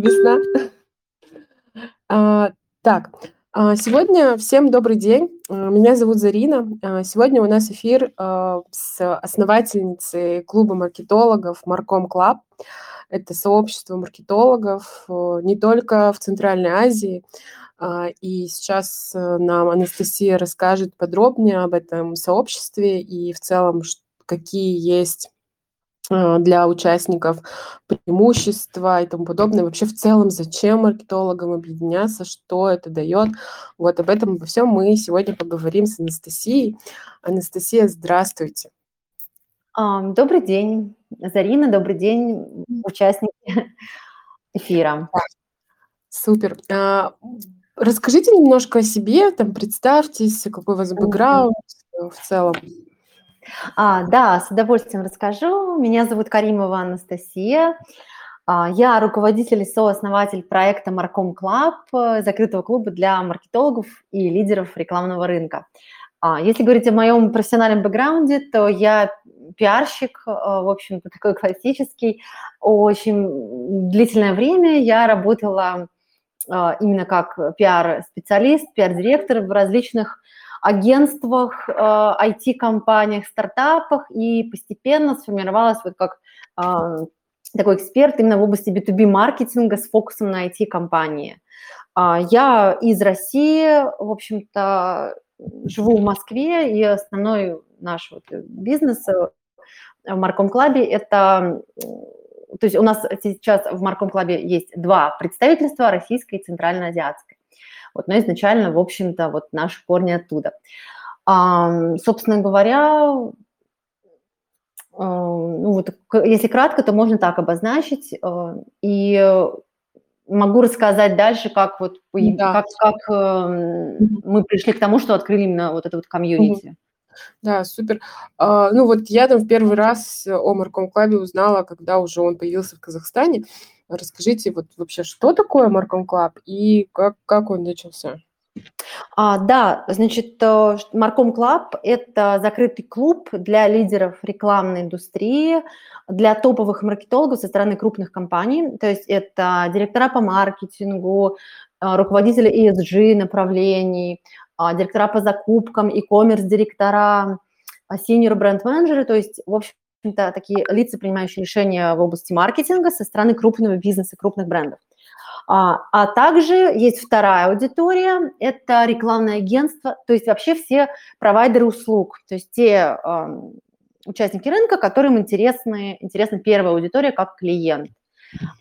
Весна. А, так, а, сегодня всем добрый день. А, меня зовут Зарина. А, сегодня у нас эфир с основательницей клуба маркетологов Marcom Club. Это сообщество маркетологов э, не только в Центральной Азии. И сейчас э, нам Анастасия расскажет подробнее об этом сообществе и в целом, какие есть для участников преимущества и тому подобное. Вообще в целом, зачем маркетологам объединяться, что это дает. Вот об этом обо всем мы сегодня поговорим с Анастасией. Анастасия, здравствуйте. Добрый день, Зарина, добрый день, участники эфира. Супер. А, Расскажите немножко о себе, там представьтесь, какой у вас бэкграунд э, в целом. А, да, с удовольствием расскажу. Меня зовут Каримова Анастасия. А, Я руководитель и сооснователь проекта Marcom Club, э, закрытого клуба для маркетологов и лидеров рекламного рынка. А, Если говорить о моем профессиональном бэкграунде, то я пиарщик, э, в общем-то, такой классический. Очень длительное время я работала а, именно как пиар-специалист, пиар-директор в различных агентствах, IT-компаниях, стартапах, и постепенно сформировалась вот как а, такой эксперт именно в области B2B-маркетинга с фокусом на IT-компании. А, Я из России, в общем-то, живу в Москве, и основной наш вот бизнес э, в Марком Клабе – это то есть у нас сейчас в Марком Клабе есть два представительства, российское и центральноазиатское. Вот, но изначально, в общем-то, вот наши корни оттуда. А, собственно говоря, ну вот, если кратко, то можно так обозначить. И могу рассказать дальше, как вот да. как, как мы пришли к тому, что открыли именно вот это вот комьюнити. Да, супер. А, ну вот я там в первый раз о Марком Клабе узнала, когда уже он появился в Казахстане. Расскажите вот вообще, что такое Marcom Club и как, как он начался? А, да, значит, Marcom Club – это закрытый клуб для лидеров рекламной индустрии, для топовых маркетологов со стороны крупных компаний. То есть это директора по маркетингу, руководители ESG направлений, директора по закупкам, e-commerce директора, senior бренд-менеджеры, то есть, в общем-то, такие лица, принимающие решения в области маркетинга со стороны крупного бизнеса, крупных брендов. А, а также есть вторая аудитория, это рекламное агентство, то есть вообще все провайдеры услуг, то есть те э, участники рынка, которым интересны, интересна первая аудитория как клиент.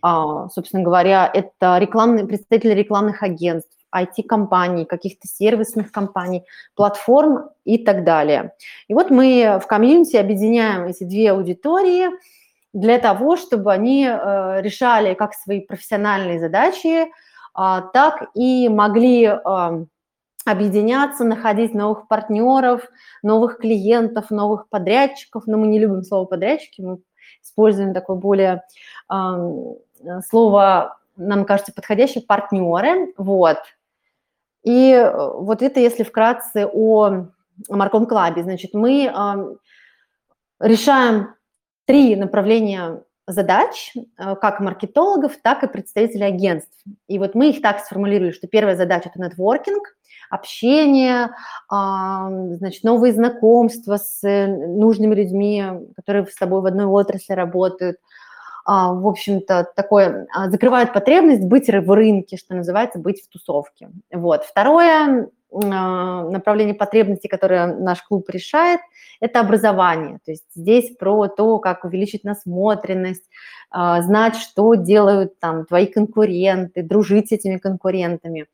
А, собственно говоря, это рекламные, представители рекламных агентств, IT-компаний, каких-то сервисных компаний, платформ и так далее. И вот мы в комьюнити объединяем эти две аудитории для того, чтобы они э, решали как свои профессиональные задачи, э, так и могли э, объединяться, находить новых партнеров, новых клиентов, новых подрядчиков. Но мы не любим слово подрядчики, мы используем такое более слово, нам кажется, подходящее партнеры. Вот. И э, вот это, если вкратце о Марком Клабе, значит, мы решаем три направления задач, э, как маркетологов, так и представителей агентств. И вот мы их так сформулировали, что первая задача – это нетворкинг, общение, значит, новые знакомства с э, нужными людьми, которые с тобой в одной отрасли работают – в общем-то, такое, а, закрывает потребность быть в рынке, что называется, быть в тусовке. Вот. Второе а, направление потребностей, которое наш клуб решает, это образование. То есть здесь про то, как увеличить насмотренность, знать, что делают там твои конкуренты, дружить с этими конкурентами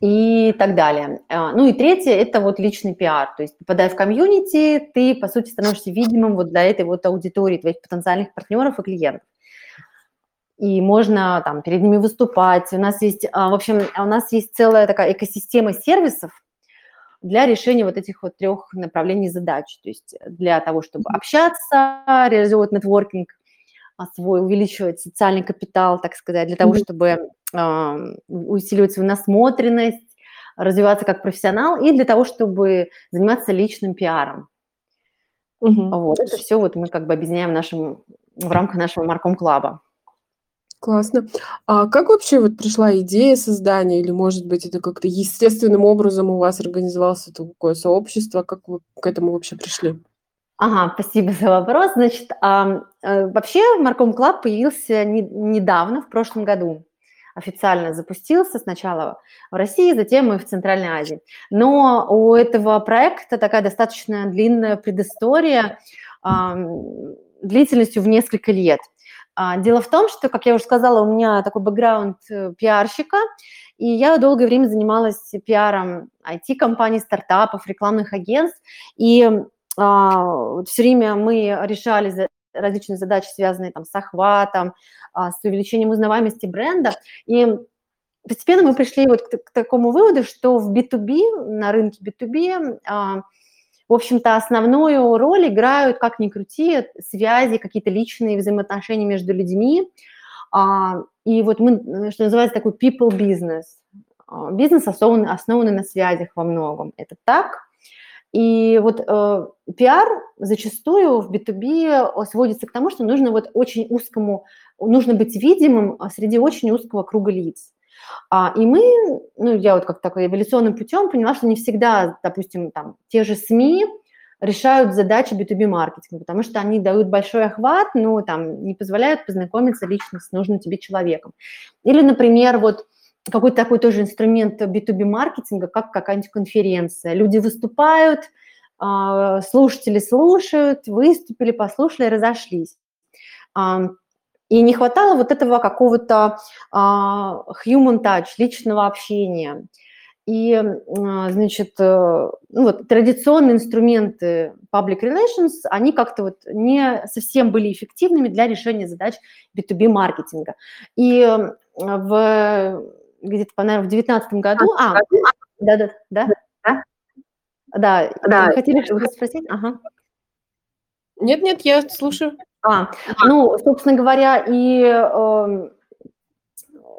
и так далее. А, ну и третье – это вот личный пиар. То есть попадая в комьюнити, ты, по сути, становишься видимым вот для этой вот аудитории твоих потенциальных партнеров и клиентов. И можно там перед ними выступать. У нас есть, а, в общем, у нас есть целая такая экосистема сервисов для решения вот этих вот трех направлений задач. То есть для того, чтобы общаться, реализовывать нетворкинг, а, свой, увеличивать социальный капитал, так сказать, для того, чтобы усиливать свою насмотренность, развиваться как профессионал и для того, чтобы заниматься личным пиаром. Угу. Вот, это все вот мы как бы объединяем нашим, в рамках нашего Марком Клаба. Классно. А как вообще вот пришла идея создания или, может быть, это как-то естественным образом у вас организовался такое сообщество? Как вы к этому вообще пришли? Ага, спасибо за вопрос. Значит, а, э, вообще Marcom Club появился не, недавно, в прошлом году. Официально запустился сначала в России, затем и в Центральной Азии. Но у этого проекта такая достаточно длинная предыстория длительностью в несколько лет. А, дело в том, что, как я уже сказала, у меня такой бэкграунд э, пиарщика, и я долгое время занималась пиаром IT-компаний, стартапов, рекламных агентств, и а, все время мы решали различные задачи, связанные там с охватом, с увеличением узнаваемости бренда, и постепенно мы пришли вот к, к такому выводу, что в B2B, на рынке B2B, в общем-то, основную роль играют, как ни крути, связи, какие-то личные взаимоотношения между людьми. А, и вот мы, что называется, такой people business. А, бизнес основан, основанный на связях во многом. Это так. И вот э, пиар зачастую в B2B сводится к тому, что нужно вот очень узкому, нужно быть видимым среди очень узкого круга лиц. А, и мы, ну, я вот как такой эволюционным путем поняла, что не всегда, допустим, там, те же СМИ решают задачи B2B-маркетинга, потому что они дают большой охват, но там не позволяют познакомиться лично с нужным тебе человеком. Или, например, вот какой-то такой тоже инструмент B2B-маркетинга, как какая-нибудь конференция. Люди выступают, а, слушатели слушают, выступили, послушали, разошлись. И не хватало вот этого какого-то uh, human touch, личного общения. И, uh, значит, uh, ну вот, традиционные инструменты public relations, они как-то вот не совсем были эффективными для решения задач B2B маркетинга. И в где-то, наверное, в 2019 году... А, да, да, да, да. Да, да. хотели что-то спросить? Ага. Нет, нет, я слушаю. А, ну, собственно говоря, и э,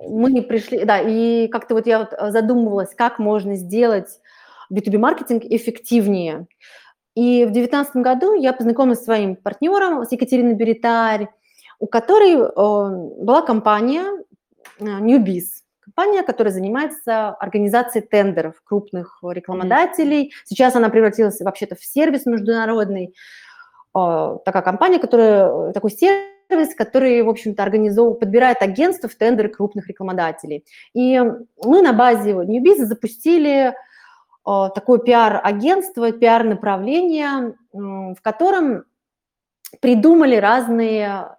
мы пришли, да, и как-то вот я вот задумывалась, как можно сделать B2B-маркетинг эффективнее. И в 2019 году я познакомилась с своим партнером, с Екатериной Беритарь, у которой э, была компания э, Newbiz, компания, которая занимается организацией тендеров крупных рекламодателей. Сейчас она превратилась вообще-то в сервис международный. А, такая компания, которая, такой сервис, который, в общем-то, организовывает, подбирает агентства в тендеры крупных рекламодателей. И мы на базе New Business запустили а, такое пиар-агентство, пиар-направление, в котором придумали разные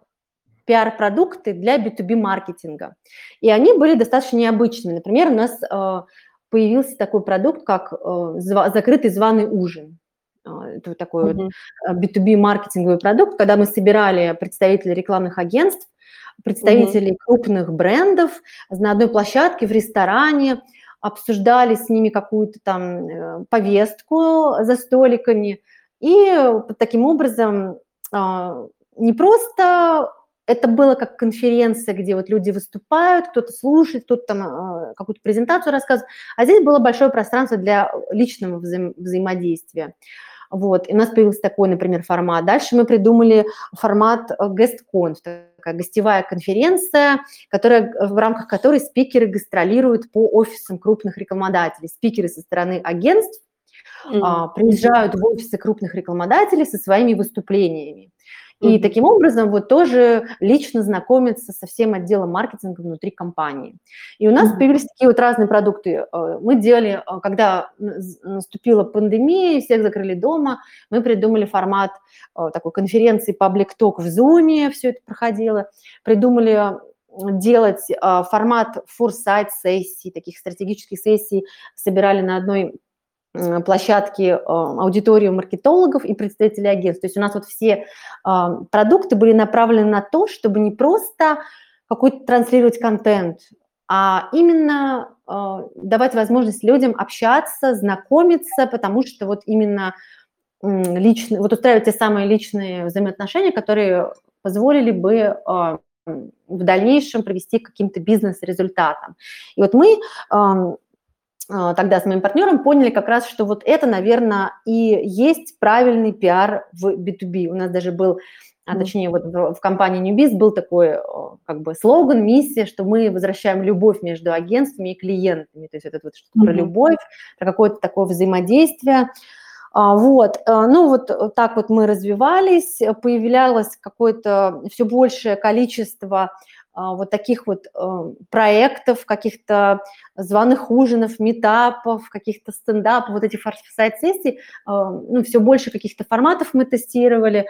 пиар-продукты для B2B-маркетинга. И они были достаточно необычными. Например, у нас а, появился такой продукт, как закрытый званый ужин. А, это такой mm-hmm. вот B2B-маркетинговый продукт, когда мы собирали представителей рекламных агентств, представителей mm-hmm. крупных брендов на одной площадке в ресторане, обсуждали с ними какую-то там э, повестку за столиками, и таким образом а, не просто это было как конференция, где вот люди выступают, кто-то слушает, кто-то там а, какую-то презентацию рассказывает, а здесь было большое пространство для личного взаим- взаимодействия. Вот, и у нас появился такой, например, формат. Дальше мы придумали формат э, такая гостевая конференция, которая, в рамках которой спикеры гастролируют по офисам крупных рекламодателей. Спикеры со стороны агентств mm-hmm. приезжают в офисы крупных рекламодателей со своими выступлениями. И таким образом вот тоже лично знакомиться со всем отделом маркетинга внутри компании. И у нас mm-hmm. появились такие вот разные продукты. Э, мы делали, э, когда наступила пандемия, всех закрыли дома, мы придумали формат э, такой конференции Public Talk в Zoom, все это проходило. Придумали делать формат форсайт сессий, таких стратегических сессий, собирали на одной площадки э, аудиторию маркетологов и представителей агентств. То есть у нас вот все а, продукты были направлены на то, чтобы не просто какой-то транслировать контент, а именно а, давать возможность людям общаться, знакомиться, потому что вот именно личные, вот устраивать те самые личные взаимоотношения, которые позволили бы в дальнейшем привести к каким-то бизнес-результатам. И вот мы а, тогда с моим партнером поняли как раз, что вот это, наверное, и есть правильный пиар в B2B. У нас даже был а точнее вот в, в компании Newbiz был такой как бы слоган, миссия, что мы возвращаем любовь между агентствами и клиентами, то есть это вот что-то mm-hmm. про любовь, про какое-то такое взаимодействие. А, вот, э, ну вот так вот мы развивались, появлялось какое-то все большее количество а, вот таких вот э, проектов, каких-то званых ужинов, метапов, каких-то стендапов, вот этих сайт-сессий, а, ну, все больше каких-то форматов мы тестировали.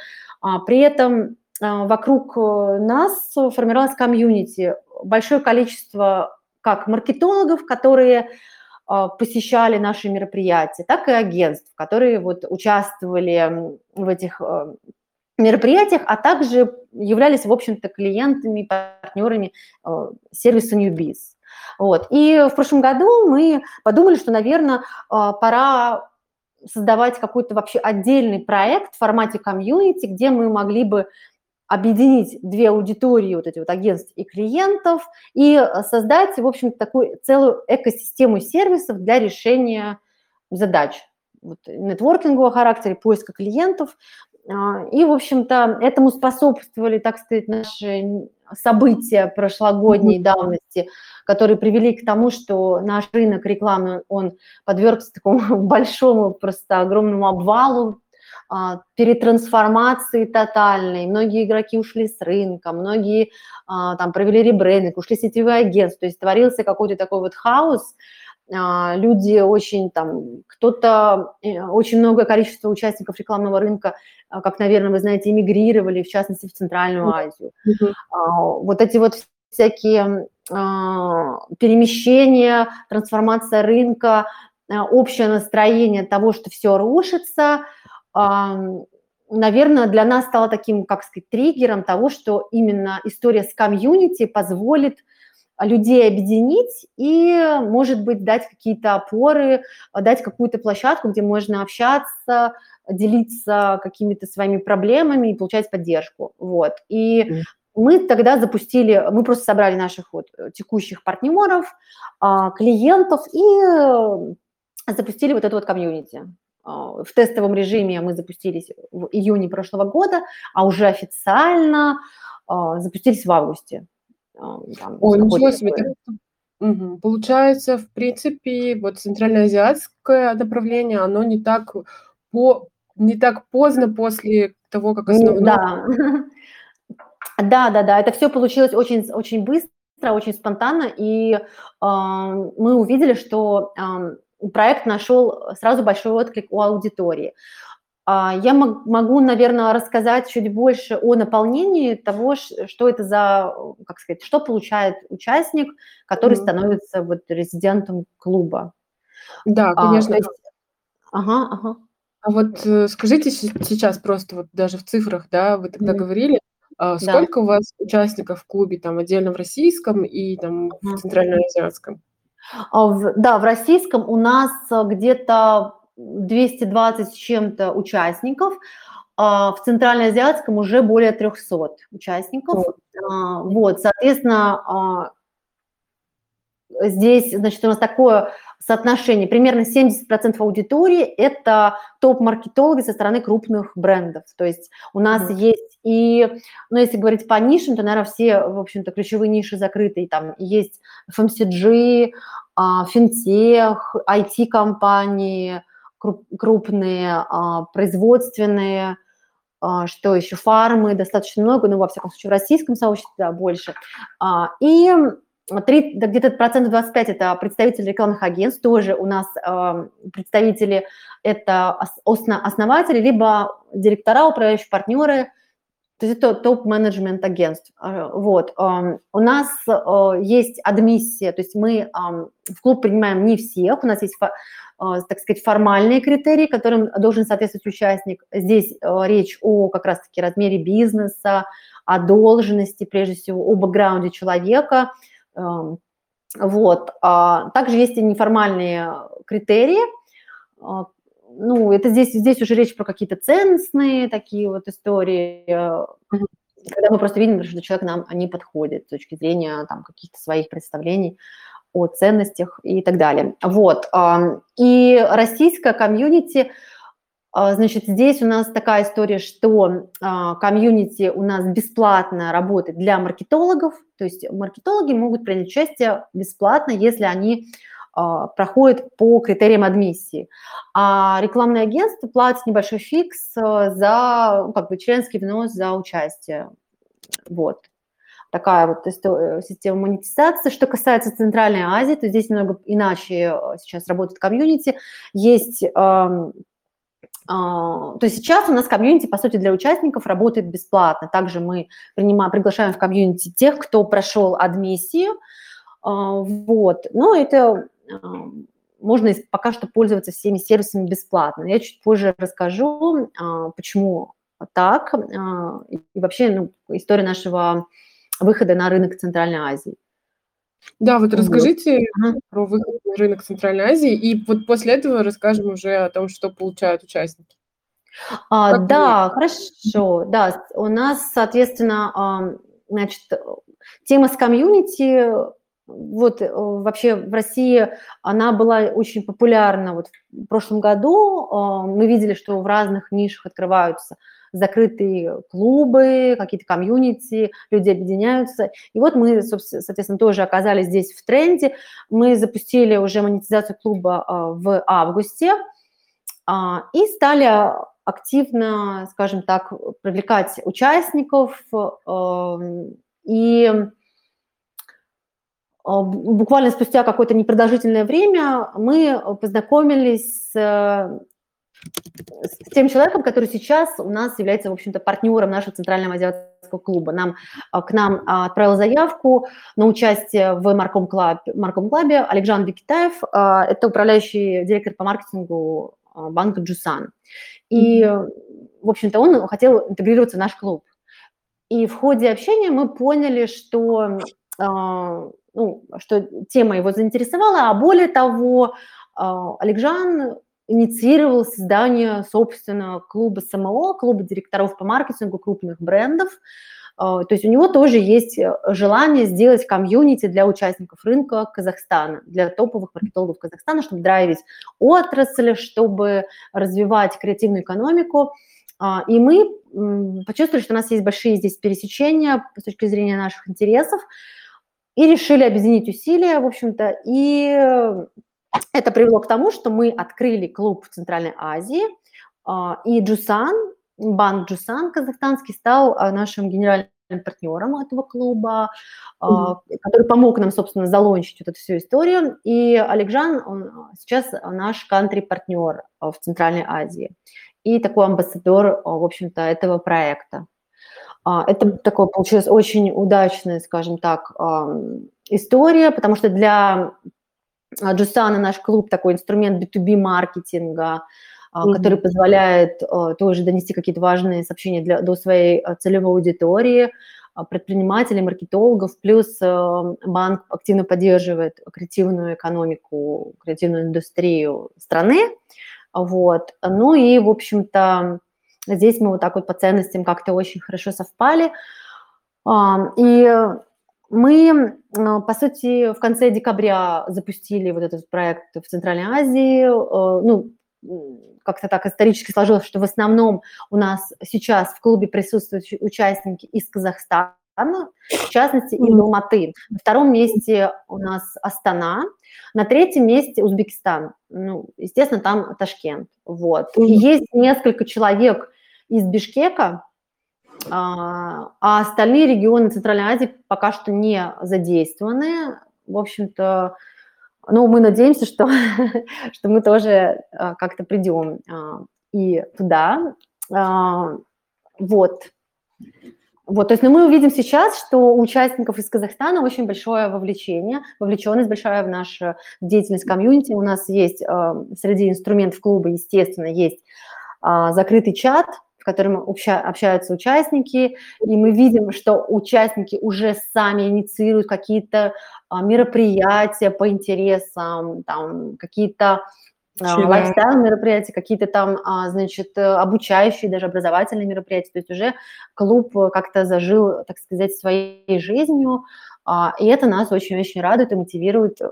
При этом вокруг э, нас формировалось комьюнити, большое количество как маркетологов, которые а, посещали наши мероприятия, так и агентств, которые вот участвовали в этих а, мероприятиях, а также являлись, в общем-то, клиентами, партнерами а, сервиса Newbiz. Вот. И в прошлом году мы подумали, что, наверное, пора создавать какой-то вообще отдельный проект в формате комьюнити, где мы могли бы объединить две аудитории, вот эти вот агентств и клиентов, и э, создать, в общем такую целую экосистему сервисов для решения задач вот, нетворкингового характера, поиска клиентов. А, и, в общем-то, этому способствовали, так сказать, наши события прошлогодней давности, которые привели к тому, что наш рынок рекламы, он подвергся такому большому, просто огромному обвалу а, перетрансформации тотальной, многие игроки ушли с рынка, многие а, там провели ребрендинг, ушли сетевые агентства, то есть творился какой-то такой вот хаос, люди очень там, кто-то, э, очень многое количество участников рекламного рынка, как, наверное, вы знаете, эмигрировали, в частности, в Центральную Азию. Mm-hmm. Вот эти вот всякие перемещения, трансформация рынка, общее настроение того, что все рушится – наверное, для нас стало таким, как сказать, триггером того, что именно история с комьюнити позволит людей объединить и, может быть, дать какие-то опоры, дать какую-то площадку, где можно общаться, делиться какими-то своими проблемами и получать поддержку. Вот. И мы тогда запустили, мы просто собрали наших вот текущих партнеров, а, клиентов и запустили вот эту вот комьюнити. А, в тестовом режиме мы запустились в июне прошлого года, а уже официально а, запустились в августе. Там, Ой, ничего себе. Угу. Получается, в принципе, вот центральноазиатское направление, оно не так по не так поздно после того, как основное. Да. да, да, да. Это все получилось очень, очень быстро, очень спонтанно, и э, мы увидели, что э, проект нашел сразу большой отклик у аудитории. А, я могу, наверное, рассказать чуть больше о наполнении того, что это за, как сказать, что получает участник, который mm-hmm. становится вот резидентом клуба. Да, а, конечно. А, есть... Ага, ага. А вот э, скажите сейчас просто вот даже в цифрах, да, вы тогда mm-hmm. говорили, сколько да. у вас участников в клубе, там отдельно в российском и там uh-huh. в центральноазиатском? А да, в российском у нас э, где-то 220 с чем-то участников, а в центральноазиатском уже более 300 участников. А, вот, соответственно, здесь, значит, у нас такое соотношение, примерно 70% аудитории – это топ-маркетологи со стороны крупных брендов. То есть у нас mm-hmm. есть и, ну, если говорить по нишам, то, наверное, все, в общем-то, ключевые ниши закрыты. Там есть FMCG, а, финтех, IT-компании крупные, а, производственные, а, что еще, фармы, достаточно много, ну, во всяком случае, в российском сообществе да, больше. И 3, да, где-то процентов 25 это представители рекламных агентств, тоже у нас э, представители это основатели, либо директора, управляющие партнеры, то есть это топ-менеджмент агентств. А, вот. У нас есть адмиссия, то есть мы в клуб принимаем не всех, у нас есть, а, так сказать, формальные критерии, которым должен соответствовать участник. Здесь э, речь о как раз-таки размере бизнеса, о должности, прежде всего, о бэкграунде человека – вот. А также есть и неформальные критерии. А, ну, это здесь, здесь уже речь про какие-то ценностные такие вот истории, когда мы просто видим, что человек нам не подходит с точки зрения там, каких-то своих представлений о ценностях и так далее. Вот. И российская комьюнити, А, значит, здесь у нас такая история, что а, комьюнити у нас бесплатно работает для маркетологов, то есть маркетологи могут принять участие бесплатно, если они а, проходят по критериям адмиссии. А рекламное агентство платит небольшой фикс за ну, как бы членский взнос за участие. Вот такая вот система монетизации. Что касается Центральной Азии, то здесь немного иначе сейчас работает комьюнити. Есть а, то сейчас у нас комьюнити, по сути, для участников работает бесплатно. Также мы принимаем, приглашаем в комьюнити тех, кто прошел адмиссию. А, вот. Но это а, можно пока что пользоваться всеми сервисами бесплатно. Я чуть позже расскажу, почему так, и вообще ну, история нашего выхода на рынок Центральной Азии. Да, вот расскажите Ага. про выход на рынок Центральной Азии, и вот после этого расскажем уже о том, что получают участники. А, да, хорошо. Да, у нас, соответственно, значит, тема с комьюнити, вот э, вообще в России она была очень популярна. Вот в прошлом году а, мы видели, что в разных нишах открываются закрытые клубы, какие-то комьюнити, люди объединяются. И вот мы, соответственно, тоже оказались здесь в тренде. Мы запустили уже монетизацию клуба а, в августе а, и стали активно, скажем так, привлекать участников. Эм, и а, буквально спустя какое-то непродолжительное время мы познакомились с с тем человеком, который сейчас у нас является, в общем-то, партнером нашего Центрального азиатского клуба. Нам, а, к нам а, отправил заявку на участие в Marcom, Club, Marcom Club е Александр Викитаев. А, это управляющий директор по маркетингу банка Джусан. И, в общем-то, он хотел интегрироваться в наш клуб. И в ходе общения мы поняли, что, ну, что тема его заинтересовала, а более того, Александр инициировал создание собственного клуба СМО, клуба директоров по маркетингу крупных брендов. А, то есть у него тоже есть э, желание сделать комьюнити для участников рынка Казахстана, для топовых маркетологов Казахстана, чтобы драйвить отрасль, чтобы развивать креативную экономику. А, и мы почувствовали, что у нас есть большие здесь пересечения с точки зрения наших интересов, и решили объединить усилия, в общем-то, и это привело к тому, что мы открыли клуб в Центральной Азии, а, и Джусан, банк Джусан казахстанский стал а, нашим генеральным партнером этого клуба, mm-hmm. который помог нам, собственно, залончить вот эту всю историю. И Олегжан, он сейчас наш кантри-партнер в Центральной Азии и такой амбассадор, в общем-то, этого проекта. Это такое получилось очень удачная, скажем так, история, потому что для Джусана наш клуб такой инструмент B2B маркетинга, mm-hmm. который позволяет а, тоже донести какие-то важные сообщения для, до своей а, целевой аудитории, предпринимателей, маркетологов, плюс банк активно поддерживает креативную экономику, креативную индустрию страны, вот, ну и, в общем-то, здесь мы вот так вот по ценностям как-то очень хорошо совпали, и мы, а, по сути, в конце декабря запустили вот этот проект в Центральной Азии. Э, ну, как-то так исторически сложилось, что в основном у нас сейчас в клубе присутствуют участники из Казахстана, в частности, из Алматы. На втором месте у нас Астана, на третьем месте Узбекистан. Ну, естественно, там Ташкент. Вот. И есть несколько человек из Бишкека, а, а остальные регионы Центральной Азии пока что не задействованы. В общем-то, ну, мы надеемся, что, что мы тоже а, как-то придем а, и туда. Вот. Вот, то есть ну, мы увидим сейчас, что у участников из Казахстана очень большое вовлечение, вовлеченность большая в нашу деятельность комьюнити. У нас есть среди инструментов клуба, естественно, есть закрытый чат, в котором общаются участники, и мы видим, что участники уже сами инициируют какие-то а, мероприятия по интересам, там какие-то а, лайфстайл мероприятия, какие-то там, а, значит, обучающие, даже образовательные мероприятия. То есть уже клуб как-то зажил, так сказать, своей жизнью. А, и это нас очень-очень радует и мотивирует э,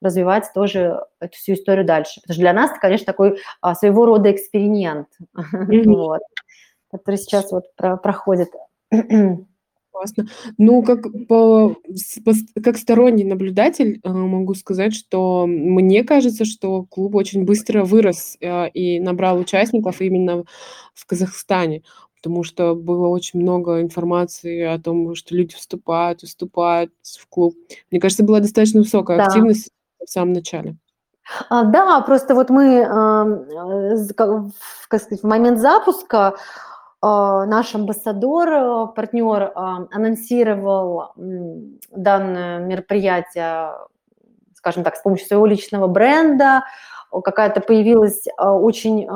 развивать тоже эту всю историю дальше. Потому что для нас это, конечно, такой а, своего рода эксперимент, вот, который сейчас вот проходит. Классно. Ну, как по, по, как сторонний наблюдатель э, могу сказать, что мне кажется, что клуб очень быстро вырос э, и набрал участников именно в Казахстане потому что было очень много информации о том, что люди вступают, вступают в клуб. Мне кажется, была достаточно высокая да. активность в самом начале. А, да, просто вот мы, э, как сказать, в момент запуска а, наш амбассадор, партнер анонсировал данное мероприятие, скажем так, с помощью своего личного бренда, какая-то появилась а, очень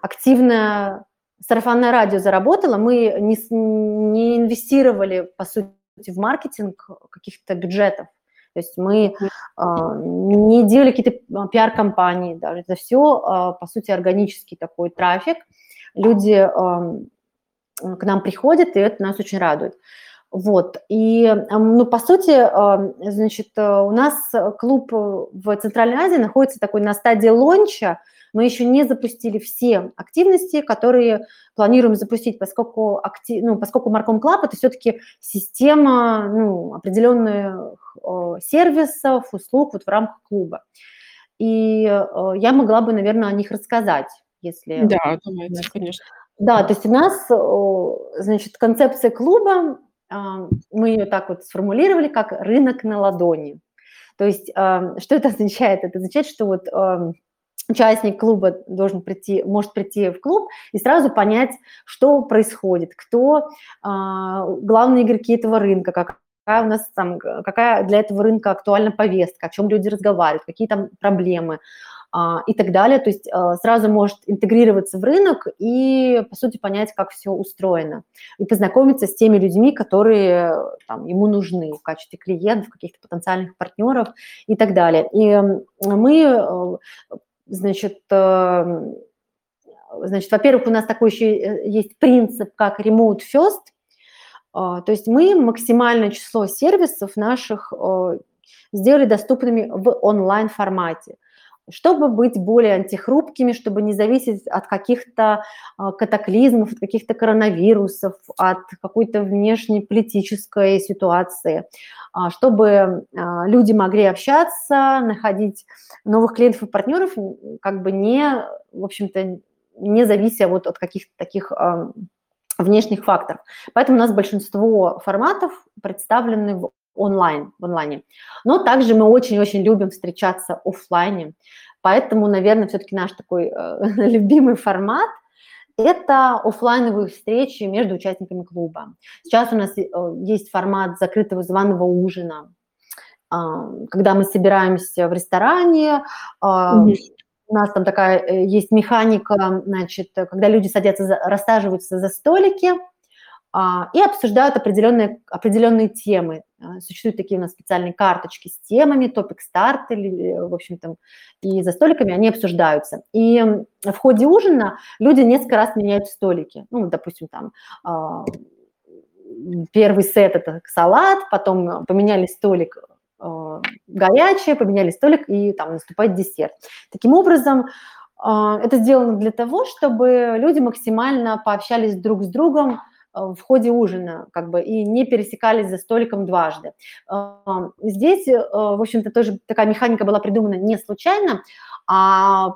активная сарафанное радио заработало, мы не, не инвестировали, по сути, в маркетинг каких-то бюджетов. То есть мы э, не делали какие-то а, пиар-компании даже. Это все, э, по сути, органический такой трафик. Люди э, к нам приходят, и это нас очень радует. Вот, и, ну, по сути, значит, у нас клуб в Центральной Азии находится такой на стадии лонча, мы еще не запустили все активности, которые планируем запустить, поскольку, актив, ну, поскольку Marcom Club – это все-таки система ну, определенных э, сервисов, услуг вот в рамках клуба. И э, я могла бы, наверное, о них рассказать, если… Да, давайте, конечно. Да, то есть у нас, э, значит, концепция клуба, э, мы ее так вот сформулировали, как рынок на ладони. То есть э, что это означает? Это означает, что вот э, участник клуба должен прийти, может прийти в клуб и сразу понять, что происходит, кто а, главные игроки этого рынка, как какая у нас там, какая для этого рынка актуальна повестка, о чем люди разговаривают, какие там проблемы а, и так далее. То есть а, сразу может интегрироваться в рынок и, по сути, понять, как все устроено. И познакомиться с теми людьми, которые там, ему нужны в качестве клиентов, каких-то потенциальных партнеров и так далее. И мы э, Значит, эм, значит, во-первых, у нас такой еще э, есть принцип, как remote first, а, то есть мы максимальное число сервисов наших э, сделали доступными в онлайн формате чтобы быть более антихрупкими, чтобы не зависеть от каких-то а, катаклизмов, от каких-то коронавирусов, от какой-то внешней политической ситуации, а, чтобы а, люди могли общаться, находить новых клиентов и партнеров, как бы не, в общем-то, не завися вот от каких-то таких внешних факторов. Поэтому у нас большинство форматов представлены в онлайн, в онлайне. Но также мы очень-очень любим встречаться офлайне. Поэтому, наверное, все-таки наш такой э, любимый формат – это офлайновые встречи между участниками клуба. Сейчас у нас э, есть формат закрытого званого ужина, э, когда мы собираемся в ресторане, mm-hmm. У нас там такая э, есть механика, значит, когда люди садятся, рассаживаются за столики, а, и обсуждают определенные, определенные темы. А, существуют такие у нас специальные карточки с темами, топик старт, или, в общем-то, и за столиками они обсуждаются. И в ходе ужина люди несколько раз меняют столики. Ну, допустим, там а, первый сет – это салат, потом поменяли столик горячее, поменяли столик, и там наступает десерт. Таким образом, это сделано для того, чтобы люди максимально пообщались друг с другом, в ходе ужина, как бы, и не пересекались за столиком дважды. Здесь, э, в общем-то, тоже такая механика была придумана не случайно, а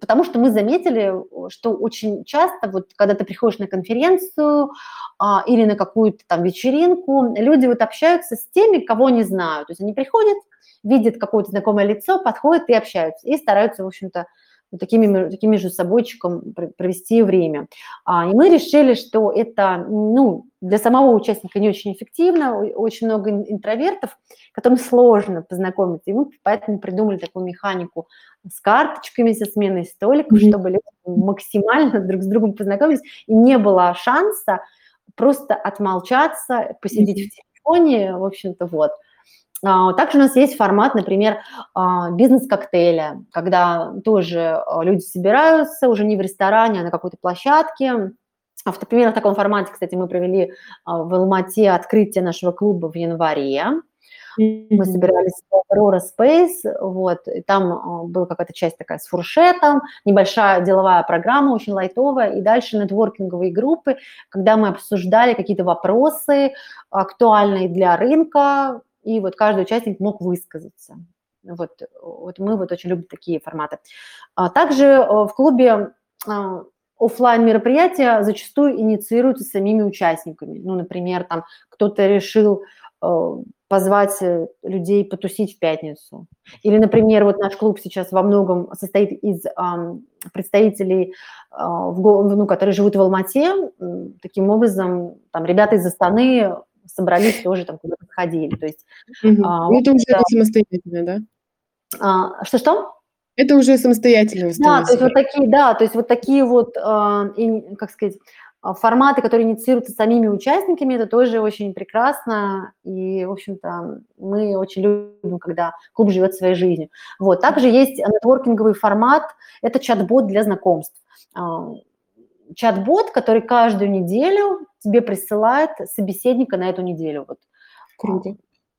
потому что мы заметили, что очень часто, вот когда ты приходишь на конференцию а, или на какую-то там вечеринку, люди вот общаются с теми, кого не знают. То есть они приходят, видят какое-то знакомое лицо, подходят и общаются, и стараются, в общем-то, такими, такими же собойчиком провести время. А, и мы решили, что это ну, для самого участника не очень эффективно, очень много интровертов, которым сложно познакомиться. И мы поэтому придумали такую механику с карточками, со сменой столиков, mm-hmm. чтобы люди максимально друг с другом познакомились, и не было шанса просто отмолчаться, посидеть mm-hmm. в телефоне, в общем-то, вот. А, также у нас есть формат, например, а, бизнес-коктейля, когда тоже а, люди собираются уже не в ресторане, а на какой-то площадке, В, примерно в таком формате, кстати, мы провели в Алмате открытие нашего клуба в январе. Мы собирались в Aurora Space, вот, и там была какая-то часть такая с фуршетом, небольшая деловая программа, очень лайтовая, и дальше нетворкинговые группы, когда мы обсуждали какие-то вопросы, актуальные для рынка, и вот каждый участник мог высказаться. Вот, вот мы вот очень любим такие форматы. А также э, в клубе а, офлайн мероприятия зачастую инициируются самими участниками. Ну, например, там кто-то решил Э, позвать э, людей потусить в пятницу. Или, например, вот наш клуб сейчас во многом состоит из представителей, а, ну, которые живут в Алмате. Таким образом, там ребята из Астаны собрались тоже там куда-то ходили. То есть, угу. а, ну, это уже это, самостоятельно, да? А, что-что? Это уже самостоятельно. Да, то есть вот такие, да, то есть вот такие вот, а, и, как сказать, а, форматы, которые инициируются самими участниками, это тоже очень прекрасно, и, в общем-то, мы очень любим, когда клуб живет своей жизнью. Вот. Также есть нетворкинговый формат, это чат-бот для знакомств. А, чат-бот, который каждую неделю тебе присылает собеседника на эту неделю. Вот. Круто.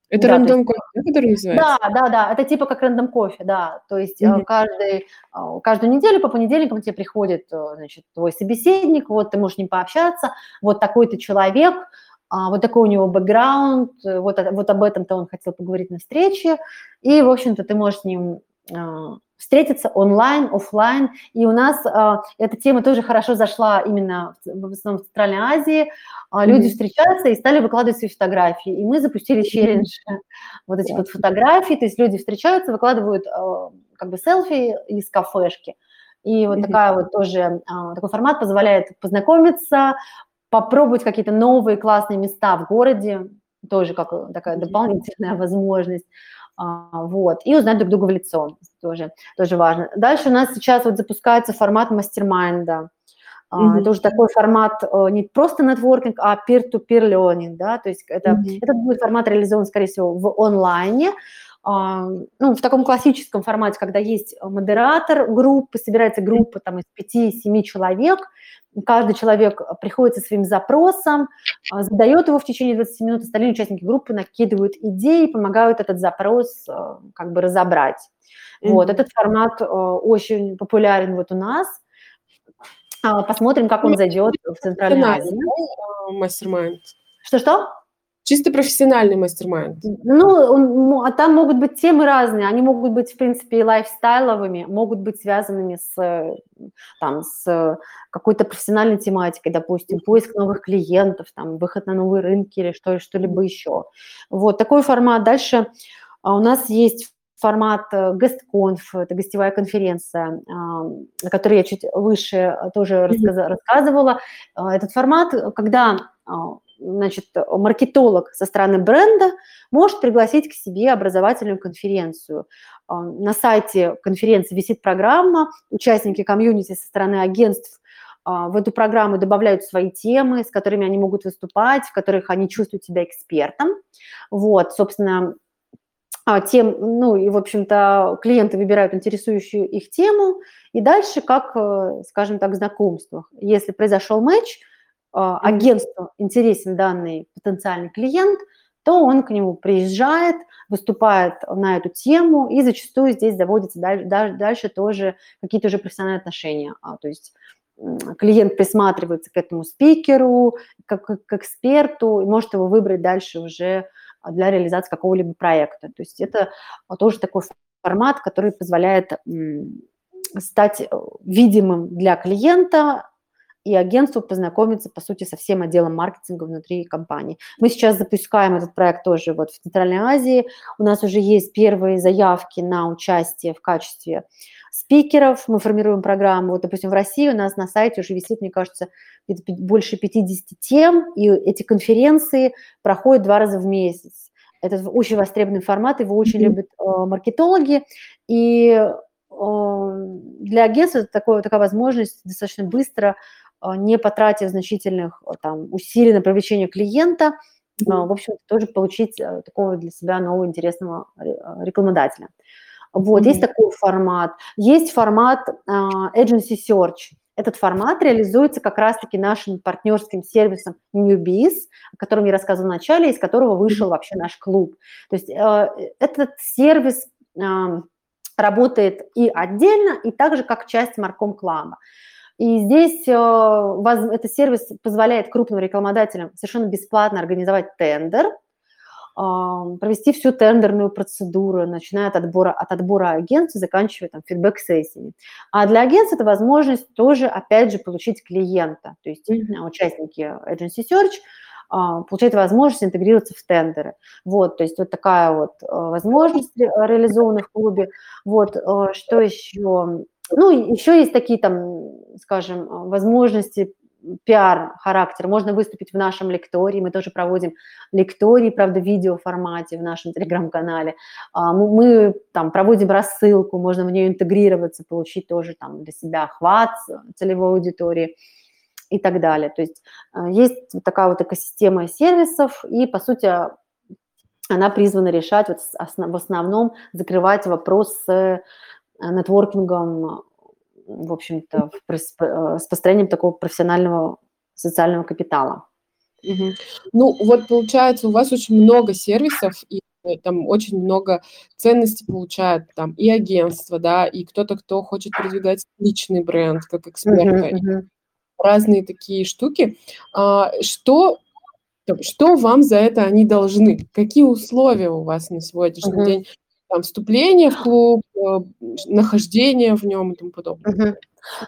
Это да, рандом кофе, да, который называется? Да, да, да, это типа как рандом кофе, да. То есть mm-hmm. каждый, э, каждую неделю по понедельникам тебе приходит, э, значит, твой собеседник, вот ты можешь с ним пообщаться, вот такой-то человек, а, вот такой у него бэкграунд, вот, вот об этом-то он хотел поговорить на встрече, и, в общем-то, ты можешь с ним встретиться онлайн, офлайн. И у нас э, эта тема тоже хорошо зашла именно в, в основном в Центральной Азии. Э, люди mm-hmm. встречаются и стали выкладывать свои фотографии. И мы запустили челлендж mm-hmm. вот этих yeah. вот фотографий. То есть люди встречаются, выкладывают э, как бы селфи из кафешки. И вот mm-hmm. такая вот тоже, э, такой формат позволяет познакомиться, попробовать какие-то новые классные места в городе, тоже как такая дополнительная возможность. А, вот, и узнать друг друга в лицо, тоже, тоже важно. Дальше у нас сейчас вот запускается формат мастер-майнда, Mm-hmm. Это уже такой формат э, не просто нетворкинг, а peer-to-peer learning, да, то есть это, mm-hmm. этот будет формат реализован, скорее всего, в онлайне, а, ну, в таком классическом формате, когда есть модератор группы, собирается группа там из 5-7 человек, каждый человек приходит со своим запросом, а, задает его в течение 20 минут, остальные участники группы накидывают идеи, помогают этот запрос а, как бы разобрать. Mm-hmm. Вот, этот формат а, очень популярен вот у нас. Посмотрим, как он зайдет в Центральной Азии. Мастер-майнд. Что-что? Чисто профессиональный мастер-майнд. Ну, а там могут быть темы разные. Они могут быть, в принципе, лайфстайловыми, могут быть связанными с, там, с какой-то профессиональной тематикой, допустим, поиск новых клиентов, там, выход на новые рынки или что, что-либо еще. Вот такой формат. Дальше а, у нас есть формат э, это гостевая конференция, о которой я чуть выше тоже рассказывала. А, этот формат, когда значит, маркетолог со стороны бренда может пригласить к себе образовательную конференцию. А, на сайте конференции висит программа, участники комьюнити со стороны агентств а, в эту программу добавляют свои темы, с которыми они могут выступать, в которых они чувствуют себя экспертом. Вот, собственно, а, тем, ну и, в общем-то, клиенты выбирают интересующую их тему, и дальше, как, э, скажем так, в знакомствах. Если произошел матч, агентству интересен данный потенциальный клиент, то он к нему приезжает, выступает на эту тему, и зачастую здесь заводятся дальше, дальше тоже какие-то уже профессиональные отношения. А, то есть клиент присматривается к этому спикеру, как, к эксперту, и может его выбрать дальше уже для реализации какого-либо проекта. То есть это тоже такой формат, который позволяет стать э, видимым для клиента, и агентству познакомиться, по сути, со всем отделом маркетинга внутри компании. Мы сейчас запускаем этот проект тоже вот в Центральной Азии. У нас уже есть первые заявки на участие в качестве спикеров. Мы формируем программу. Вот, допустим, в России у нас на сайте уже висит, мне кажется, больше 50 тем, и эти конференции проходят два раза в месяц. Это очень востребованный формат, его очень mm-hmm. любят э, маркетологи, и э, для агентства это такое, такая возможность достаточно быстро не потратив значительных а, там, усилий на привлечение клиента, в общем тоже получить э, такого для себя нового интересного рекламодателя. Вот, mm-hmm. есть такой формат. Есть формат agency search. этот формат реализуется как раз-таки нашим партнерским сервисом Newbiz, о котором я рассказывала в начале, из которого вышел вообще наш клуб. То есть э, этот сервис э, работает и отдельно, и также как часть Марком Клаба. И здесь э, этот сервис позволяет крупным рекламодателям совершенно бесплатно организовать тендер, провести всю тендерную процедуру, начиная от отбора, от отбора агентства, заканчивая там фидбэк-сессиями. А для агентства это возможность тоже, опять же, получить клиента. То есть mm-hmm. участники Agency Search а, получают возможность интегрироваться в тендеры. Вот, то есть вот такая вот э, возможность реализована в клубе. Вот, э, что еще? Ну, еще есть такие там, скажем, возможности пиар-характер. Можно выступить в нашем лектории, мы тоже проводим лектории, правда, в видеоформате в нашем телеграм-канале. А, мы там проводим рассылку, можно в нее интегрироваться, получить тоже там для себя охват целевой аудитории и так далее. То есть а, есть вот такая вот экосистема сервисов, и, по сути, она призвана решать, вот в основном закрывать вопрос с э, нетворкингом в общем-то, э, с построением такого профессионального социального капитала. Угу. Ну, вот получается, у вас очень много сервисов, и э, там очень много ценностей получают там и агентство, да, и кто-то, кто хочет продвигать личный бренд как эксперта, uh-huh, uh-huh. разные такие штуки. А, что, что вам за это они должны? Какие условия у вас на сегодняшний uh-huh. день? Там, вступление в клуб, э, нахождение в нем и тому подобное.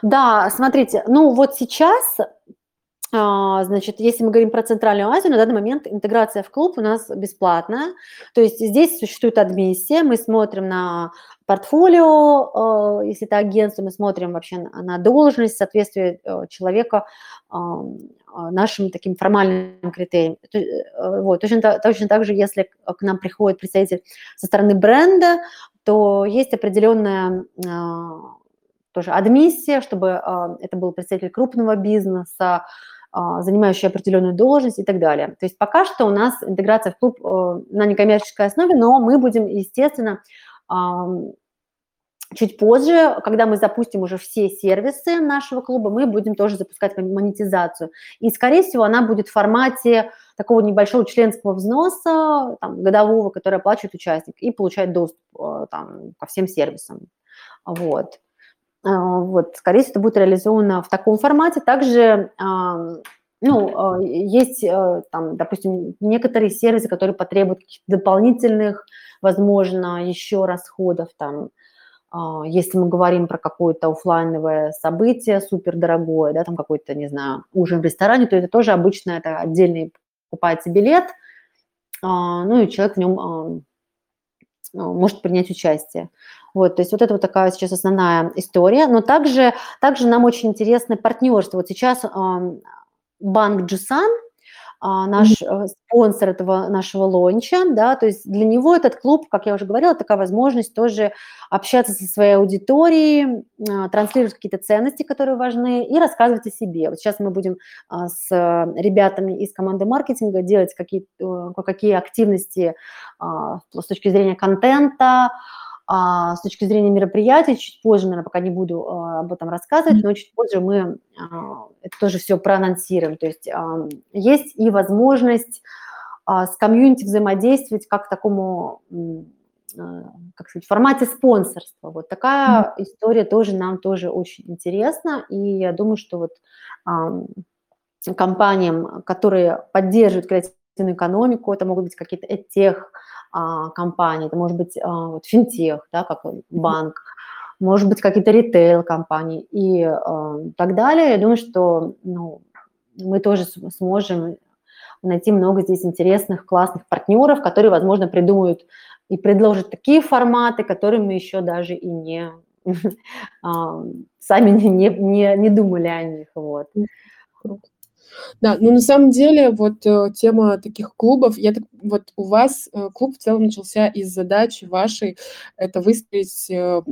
Да, смотрите, ну вот сейчас а, Значит, если мы говорим про Центральную Азию, на данный момент интеграция в клуб у нас бесплатная. То есть здесь существует адмиссия, мы смотрим на портфолио, э, если это агентство, мы смотрим вообще на должность, соответствие э, человека нашим таким формальным критериям. Э, вот, точно, точно так же, если к нам приходит представитель со стороны бренда, то есть определенная тоже адмиссия, чтобы это был представитель крупного бизнеса, занимающий определенную должность и так далее. То есть пока что у нас интеграция в клуб на некоммерческой основе, но мы будем, естественно, Чуть позже, когда мы запустим уже все сервисы нашего клуба, мы будем тоже запускать монетизацию. И, скорее всего, она будет в формате такого небольшого членского взноса там, годового, который оплачивает участник и получает доступ э, там, ко всем сервисам. Вот. Э, вот, скорее всего, это будет реализовано в таком формате. Также ну, э, есть, там, допустим, некоторые сервисы, которые потребуют дополнительных, возможно, еще расходов, там, если мы говорим про какое-то офлайновое событие супердорогое, да, там какой-то, не знаю, ужин в ресторане, то это тоже обычно это отдельный покупается билет, а, ну и человек в нем а, может принять участие. Вот, то есть вот это вот такая сейчас основная история. Но также, также нам очень интересно партнерство. Вот сейчас банк Джусан – а, наш mm-hmm. спонсор этого нашего лонча, да, то есть для него этот клуб, как я уже говорила, такая возможность тоже общаться со своей аудиторией, а, транслировать какие-то ценности, которые важны, и рассказывать о себе. Вот сейчас мы будем а, с ребятами из команды маркетинга делать какие, э, какие активности с точки зрения контента, а, с точки зрения мероприятий, чуть позже, наверное, пока не буду а, об этом рассказывать, но чуть позже мы а, это тоже все проанонсируем. То есть а, есть и возможность а, с комьюнити взаимодействовать как такому, а, как сказать, в формате спонсорства. Вот такая mm-hmm. история тоже нам тоже очень интересна, и я думаю, что вот а, компаниям, которые поддерживают креативную экономику, это могут быть какие-то тех а, компании, это может быть а, вот, финтех, да, как банк, может быть какие-то ритейл-компании и а, так далее. Я думаю, что ну, мы тоже сможем найти много здесь интересных, классных партнеров, которые, возможно, придумают и предложат такие форматы, которые мы еще даже и не сами не, не, не думали о них. Вот. Круто. Да, но на самом деле вот э, тема таких клубов, я так, вот у вас э, клуб в целом начался из задачи вашей, это выстроить э,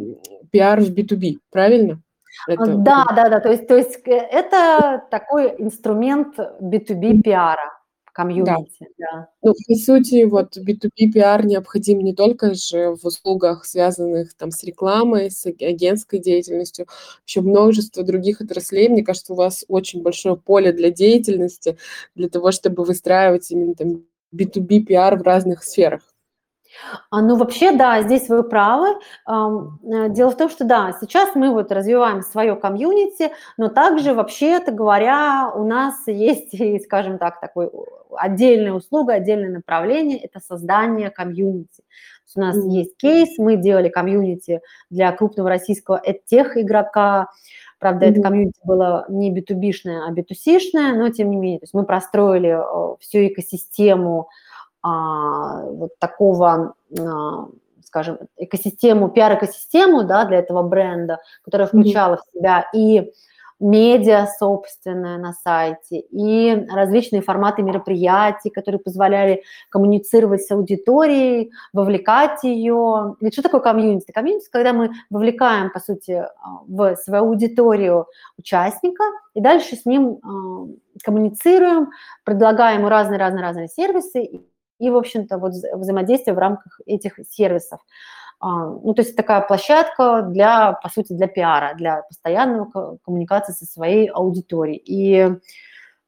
пиар в B2B, правильно? Это... Да, да, да, то есть, то есть э, это такой инструмент B2B пиара, комьюнити, да. да. Ну, по сути, вот B2B пиар необходим не только же в услугах, связанных там с рекламой, с агентской деятельностью, еще множество других отраслей. Мне кажется, у вас очень большое поле для деятельности, для того, чтобы выстраивать именно там B2B пиар в разных сферах. А, ну, вообще, да, здесь вы правы. Э, дело в том, что, да, сейчас мы вот развиваем свое комьюнити, но также, вообще-то говоря, у нас есть, скажем так, такой отдельная услуга, отдельное направление – это создание комьюнити. У нас mm-hmm. есть кейс, мы делали комьюнити для крупного российского тех игрока, Правда, mm-hmm. это комьюнити было не B2B-шное, а B2C-шное, но тем не менее, то есть мы простроили э, всю экосистему а, вот такого, а, скажем, экосистему, пиар-экосистему да, для этого бренда, которая включала mm-hmm. в себя и медиа собственное на сайте, и различные форматы мероприятий, которые позволяли коммуницировать с аудиторией, вовлекать ее. Ведь что такое комьюнити? Комьюнити, когда мы вовлекаем, по сути, в свою аудиторию участника, и дальше с ним коммуницируем, предлагаем ему разные-разные-разные сервисы, и, в общем-то, вот взаимодействие в рамках этих сервисов. А, ну, то есть такая площадка для, по сути, для пиара, для постоянного коммуникации со своей аудиторией. И,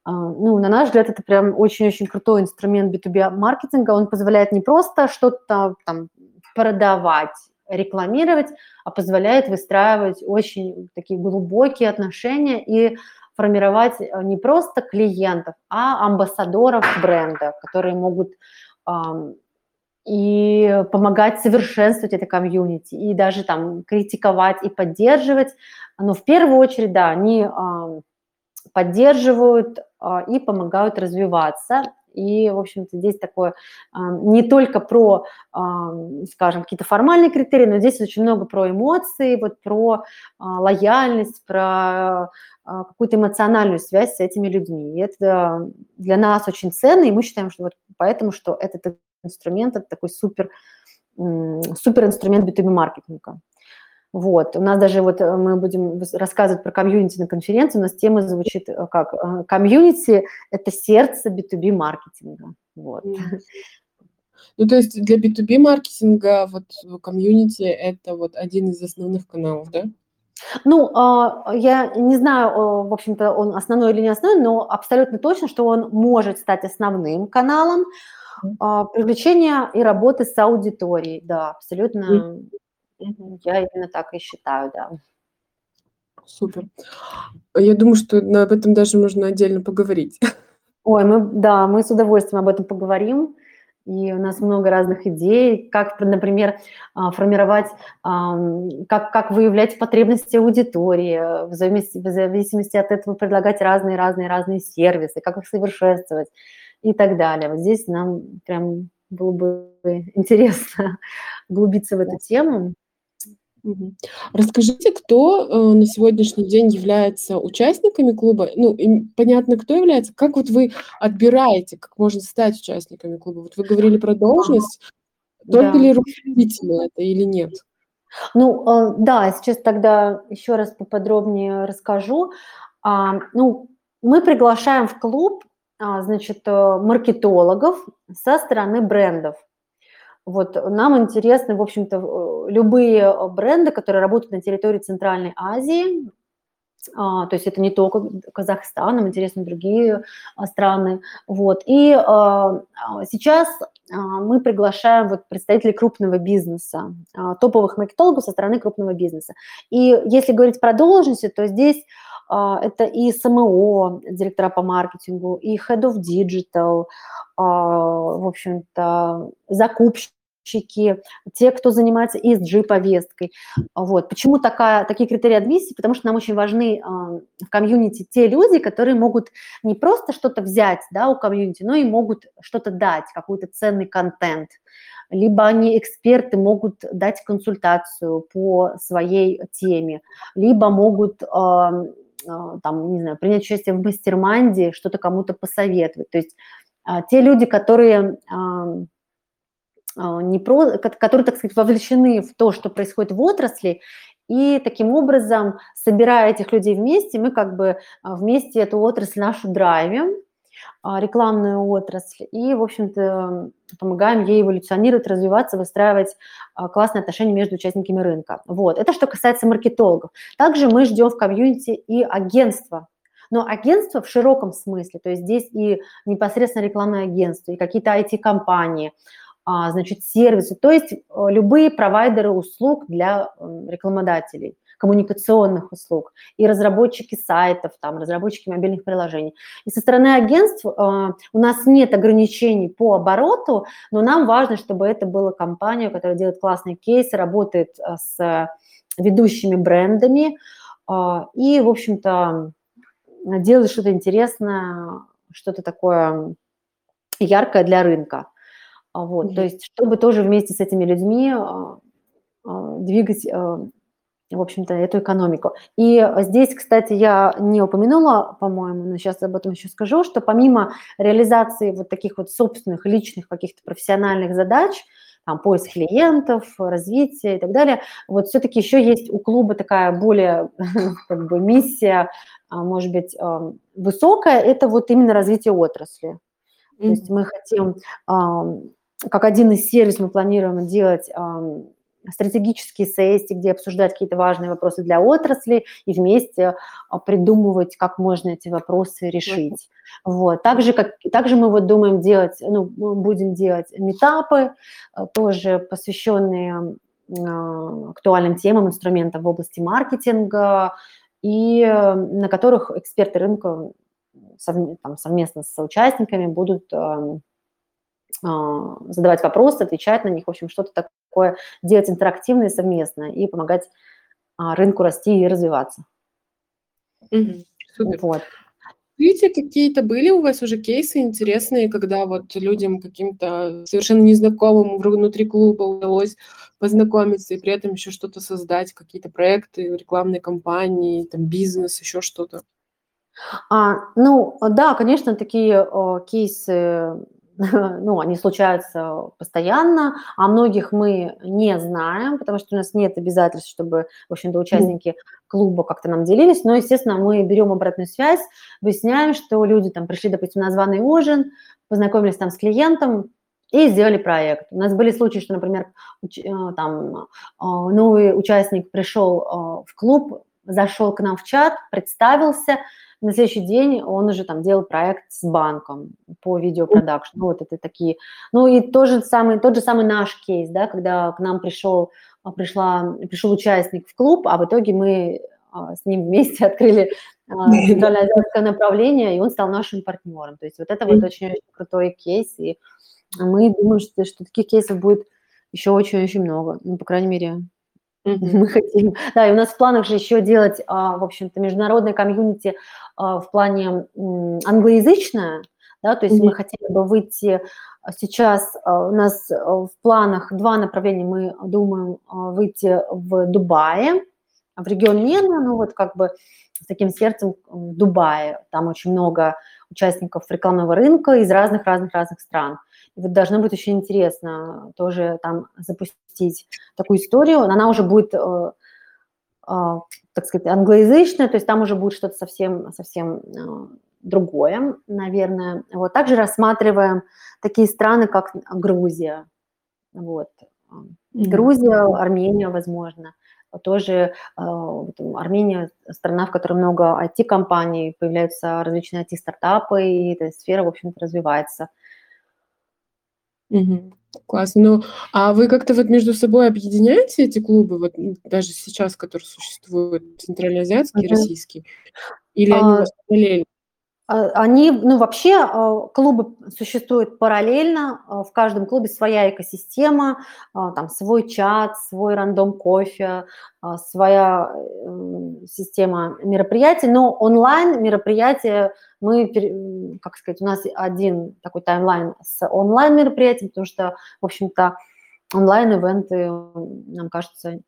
а, ну, на наш взгляд, это прям очень-очень крутой инструмент B2B маркетинга. Он позволяет не просто что-то там продавать, рекламировать, а позволяет выстраивать очень такие глубокие отношения и формировать э, не просто клиентов, а амбассадоров бренда, которые могут и помогать совершенствовать это комьюнити, и даже там критиковать и поддерживать. Но в первую очередь, да, они поддерживают а, и помогают развиваться. И, в общем-то, здесь такое не только про, скажем, какие-то формальные критерии, но здесь очень много про эмоции, вот про а, лояльность, про а, какую-то эмоциональную связь с этими людьми. И это для нас очень ценно, и мы считаем, что вот поэтому, что этот инструмент, это такой супер, супер инструмент B2B маркетинга. Вот, у нас даже вот э, мы будем рассказывать про комьюнити на конференции, у нас тема звучит э, как э, комьюнити – это сердце B2B маркетинга. Вот. Ну, то есть для B2B маркетинга вот комьюнити – это вот один из основных каналов, да? Ну, а, я не знаю, в общем-то, он основной или не основной, но абсолютно точно, что он может стать основным каналом а, привлечения и работы с аудиторией. Да, абсолютно. Я именно так и считаю, да. Супер. Я думаю, что об этом даже можно отдельно поговорить. Ой, мы, да, мы с удовольствием об этом поговорим. И у нас много разных идей, как, например, а, формировать, как, как выявлять потребности аудитории, в зависимости, в зависимости от этого предлагать разные-разные-разные сервисы, как их совершенствовать и так далее. Вот здесь нам прям было бы интересно углубиться в эту тему. Расскажите, кто э, на сегодняшний день является участниками клуба? Ну, понятно, кто является. Как вот вы отбираете, как можно стать участниками клуба? Вот вы говорили про должность. Только да. ли руководители это или нет? Ну, э, да, сейчас тогда еще раз поподробнее расскажу. А, ну, мы приглашаем в клуб, значит, э, маркетологов со стороны брендов. Вот нам интересны, в общем-то, э, любые э, бренды, которые работают на территории Центральной Азии, а, то есть это не только Казахстан, нам интересны другие а, страны. Вот. И а, сейчас мы приглашаем вот представителей крупного бизнеса, топовых маркетологов со стороны крупного бизнеса. И если говорить про должности, то здесь это и СМО, директора по маркетингу, и Head of Digital, в общем-то, закупщики, те, кто занимается ESG-повесткой. Вот. Почему такая, такие критерии адмиссии? Потому что нам очень важны э, в комьюнити те люди, которые могут не просто что-то взять да, у комьюнити, но и могут что-то дать, какой-то ценный контент. Либо они эксперты могут дать консультацию по своей теме, либо могут э, там, не знаю, принять участие в мастер что-то кому-то посоветовать. То есть те люди, которые а, не про, которые, так сказать, вовлечены в то, что происходит в отрасли, и таким образом, собирая этих людей вместе, мы как бы а, вместе эту отрасль нашу драйвим, а, рекламную отрасль и, в общем-то, помогаем ей эволюционировать, развиваться, выстраивать а, классные отношения между участниками рынка. Вот. Это что касается маркетологов. Также мы ждем в комьюнити и агентства. Но агентство в широком смысле, то есть здесь и непосредственно рекламное агентство, и какие-то IT-компании, а, значит, сервисы, то есть э, любые провайдеры услуг для рекламодателей коммуникационных услуг, и разработчики сайтов, там, разработчики мобильных приложений. И со стороны агентств э, у нас нет ограничений по обороту, но нам важно, чтобы это была компания, которая делает классные кейсы, работает э, с ведущими брендами э, и, в общем-то, делает что-то интересное, что-то такое яркое для рынка. Вот, mm-hmm. То есть, чтобы тоже вместе с этими людьми двигать в общем-то, эту экономику. И здесь, кстати, я не упомянула, по-моему, но сейчас об этом еще скажу, что помимо реализации вот таких вот собственных личных каких-то профессиональных задач, там, поиск клиентов, развитие и так далее, вот все-таки еще есть у клуба такая более как бы миссия, а, может быть, высокая, это вот именно развитие отрасли. Mm-hmm. То есть мы хотим, как один из сервисов мы планируем делать стратегические сессии, где обсуждать какие-то важные вопросы для отрасли и вместе а, придумывать, как можно эти вопросы решить. Вот. Также, как, также мы вот думаем делать, ну, будем делать метапы, а, тоже посвященные а, актуальным темам, инструментам в области маркетинга, и на которых эксперты рынка совместно с участниками будут задавать вопросы, отвечать на них, в общем, что-то такое делать интерактивное совместно и помогать а, рынку расти и развиваться. Угу, супер. Вот. Видите, какие-то были у вас уже кейсы интересные, когда вот людям каким-то совершенно незнакомым внутри клуба удалось познакомиться и при этом еще что-то создать, какие-то проекты, рекламные кампании, там бизнес, еще что-то? А, ну, да, конечно, такие о, кейсы ну, они случаются постоянно, а многих мы не знаем, потому что у нас нет обязательств, чтобы, в общем-то, участники клуба как-то нам делились, но, естественно, мы берем обратную связь, выясняем, что люди там пришли, допустим, на званый ужин, познакомились там с клиентом, и сделали проект. У нас были случаи, что, например, э, там э, новый участник пришел э, в клуб, зашел к нам в чат, представился, на следующий день он уже там делал проект с банком по видеопродакшну. Вот это такие. Ну и тот же самый, тот же самый наш кейс, да, когда к нам пришел, а, пришла, пришел участник в клуб, а в итоге мы а, с ним вместе открыли центральноазиатское направление, и он стал нашим партнером. То есть вот это вот очень-очень крутой кейс, и мы думаем, что, что таких кейсов будет еще очень-очень много. Ну, по крайней мере, мы хотим. Да, и у нас в планах же еще делать, а, в общем-то, международное комьюнити а, в плане англоязычное, да, то есть мы хотели бы выйти а, сейчас, у нас в планах два направления, мы думаем выйти в Дубае, в регион Мена, ну вот как бы с таким сердцем в Дубае, там очень много участников рекламного рынка из разных-разных-разных стран. И вот должно быть очень интересно тоже там запустить такую историю. Она уже будет, так сказать, англоязычная, то есть там уже будет что-то совсем, совсем э, другое, наверное. Вот. Также рассматриваем такие страны, как Грузия. Вот. Грузия, Армения, возможно. Тоже Армения – страна, в которой много IT-компаний, появляются различные IT-стартапы, и эта сфера, в общем-то, развивается. Мгм. Классно. Ну, а вы как-то вот между собой объединяете эти клубы, вот даже сейчас, которые существуют, центральноазиатский и российский? Или они у А вас параллельно? А, они, ну, вообще а, клубы существуют параллельно, а, в каждом клубе своя экосистема, там свой чат, свой рандом кофе, своя система мероприятий, но онлайн мероприятия мы, как сказать, у нас один такой таймлайн с онлайн мероприятием, потому что, в общем-то, онлайн-ивенты, нам кажется,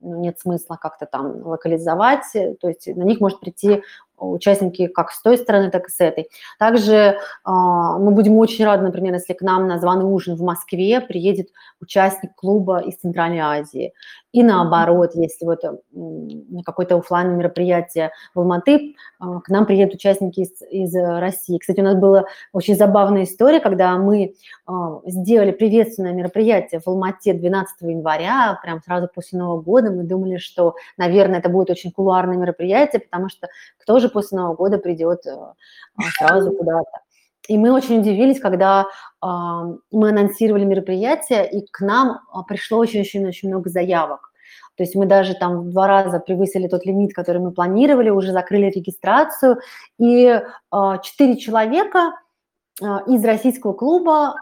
ну, нет смысла как-то там локализовать, то есть на них может прийти участники как с той стороны, так и с этой. Также а, мы будем очень рады, например, если к нам на званый ужин в Москве приедет участник клуба из Центральной Азии. И наоборот, если вот какое-то офлайн мероприятие в Алматы, а, к нам приедут участники из, из России. Кстати, у нас была очень забавная история, когда мы а, сделали приветственное мероприятие в Алмате 12 января, прям сразу после Нового года. Мы думали, что, наверное, это будет очень кулуарное мероприятие, потому что кто же после Нового года придет э, сразу куда-то? И мы очень удивились, когда э, мы анонсировали мероприятие, и к нам а, пришло очень-очень-очень много заявок. То есть мы даже там в два раза превысили тот лимит, который мы планировали, уже закрыли регистрацию, и четыре человека из российского клуба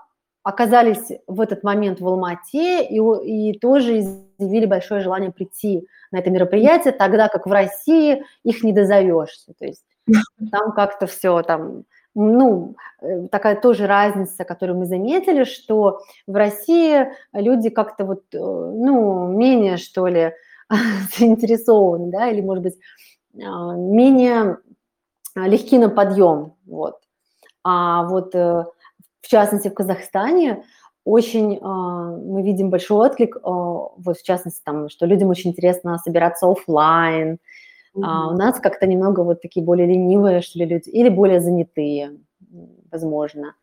оказались в этот момент в Алмате и, и тоже изъявили большое желание прийти на это мероприятие, тогда как в России их не дозовешься. То есть там как-то все там ну, э, такая тоже разница, которую мы заметили, что в России люди как-то вот, э, ну, менее, что ли, заинтересованы, да, или, может быть, а, менее легки на подъем, вот. А вот, э, в частности, в Казахстане очень а, мы видим большой отклик, а, вот в частности, там, что людям очень интересно собираться офлайн, а у нас как-то немного вот такие более ленивые, что ли, люди, или более занятые, возможно.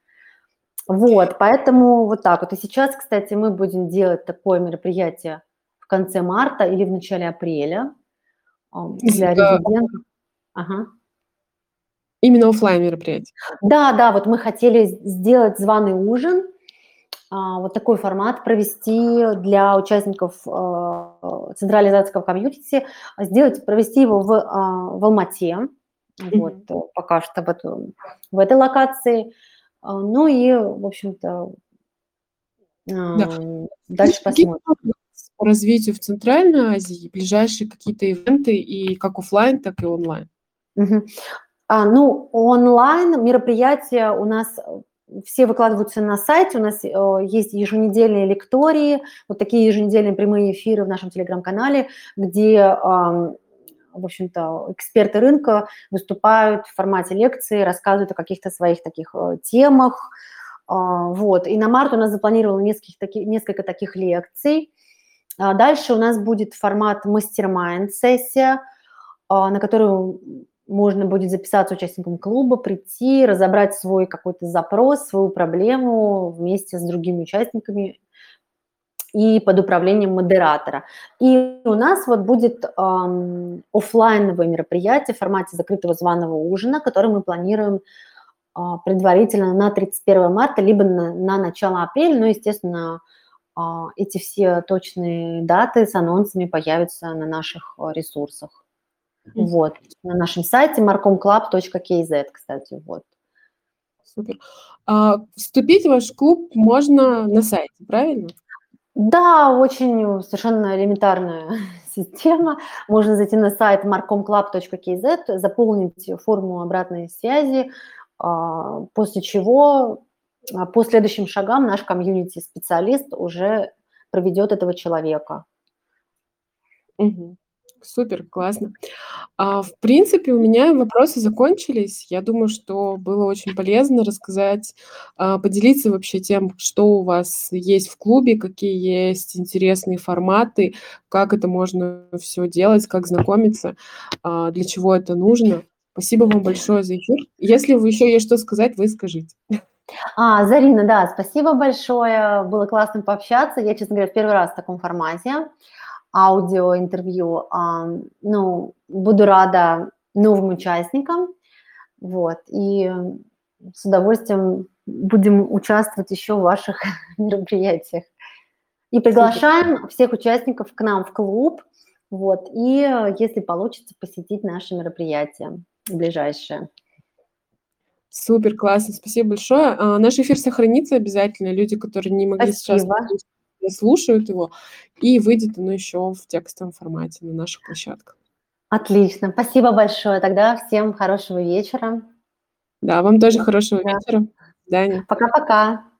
Вот, поэтому вот так вот. И сейчас, кстати, мы будем делать такое мероприятие в конце марта или в начале апреля для да. резидентов. Ага. Именно офлайн мероприятие. Да, да, вот мы хотели сделать званый ужин, а, вот такой формат провести для участников а, централизатского комьюнити, сделать, провести его в, а, в Алмате, mm-hmm. вот, пока что в, в этой локации. Ну и, в общем-то, да. дальше посмотрим. По развитию в Центральной Азии, ближайшие какие-то ивенты и как офлайн, так и онлайн? Угу. А, ну, онлайн мероприятия у нас все выкладываются на сайте, у нас э, есть еженедельные лектории, вот такие еженедельные прямые эфиры в нашем телеграм-канале, где, в общем-то, эксперты рынка выступают в формате лекции, рассказывают о каких-то своих таких э, темах, а, вот. И на март у нас запланировано несколько, таких, несколько таких лекций. А дальше у нас будет формат мастер-майнд-сессия, на которую можно будет записаться участником клуба, прийти, разобрать свой какой-то запрос, свою проблему вместе с другими участниками и под управлением модератора. И у нас вот будет эм, офлайновое мероприятие в формате закрытого званого ужина, который мы планируем э, предварительно на 31 марта, либо на, на начало апреля, но, естественно, э, эти все точные даты с анонсами появятся на наших э, Вот, на нашем сайте marcomclub.kz, кстати, вот. Супер. А, вступить в ваш клуб можно на сайте, правильно? Да, очень совершенно элементарная система. Можно зайти на сайт marcomclub.kz, заполнить форму обратной связи, а, после чего а, по следующим шагам наш комьюнити-специалист уже проведет этого человека. Угу. Супер, классно. А, в принципе, у меня вопросы закончились. Я думаю, что было очень полезно рассказать, а, поделиться вообще тем, что у вас есть в клубе, какие есть интересные форматы, как это можно все делать, как знакомиться, а, для чего это нужно. Спасибо вам большое за эфир. Если вы еще есть что сказать, вы скажите. А, Зарина, да, спасибо большое. Было классно пообщаться. Я, честно говоря, в первый раз в таком формате аудиоинтервью. Ну, буду рада новым участникам, вот, и с удовольствием будем участвовать еще в ваших мероприятиях. И приглашаем всех участников к нам в клуб, вот, и если получится, посетить наши мероприятия ближайшие. Супер, классно, спасибо большое. А, наш эфир сохранится обязательно. Люди, которые не могли спасибо. сейчас слушают его, и выйдет оно еще в текстовом формате на наших площадках. Отлично, спасибо большое. Тогда всем хорошего вечера. Да, вам тоже хорошего да. вечера. До свидания. Пока-пока.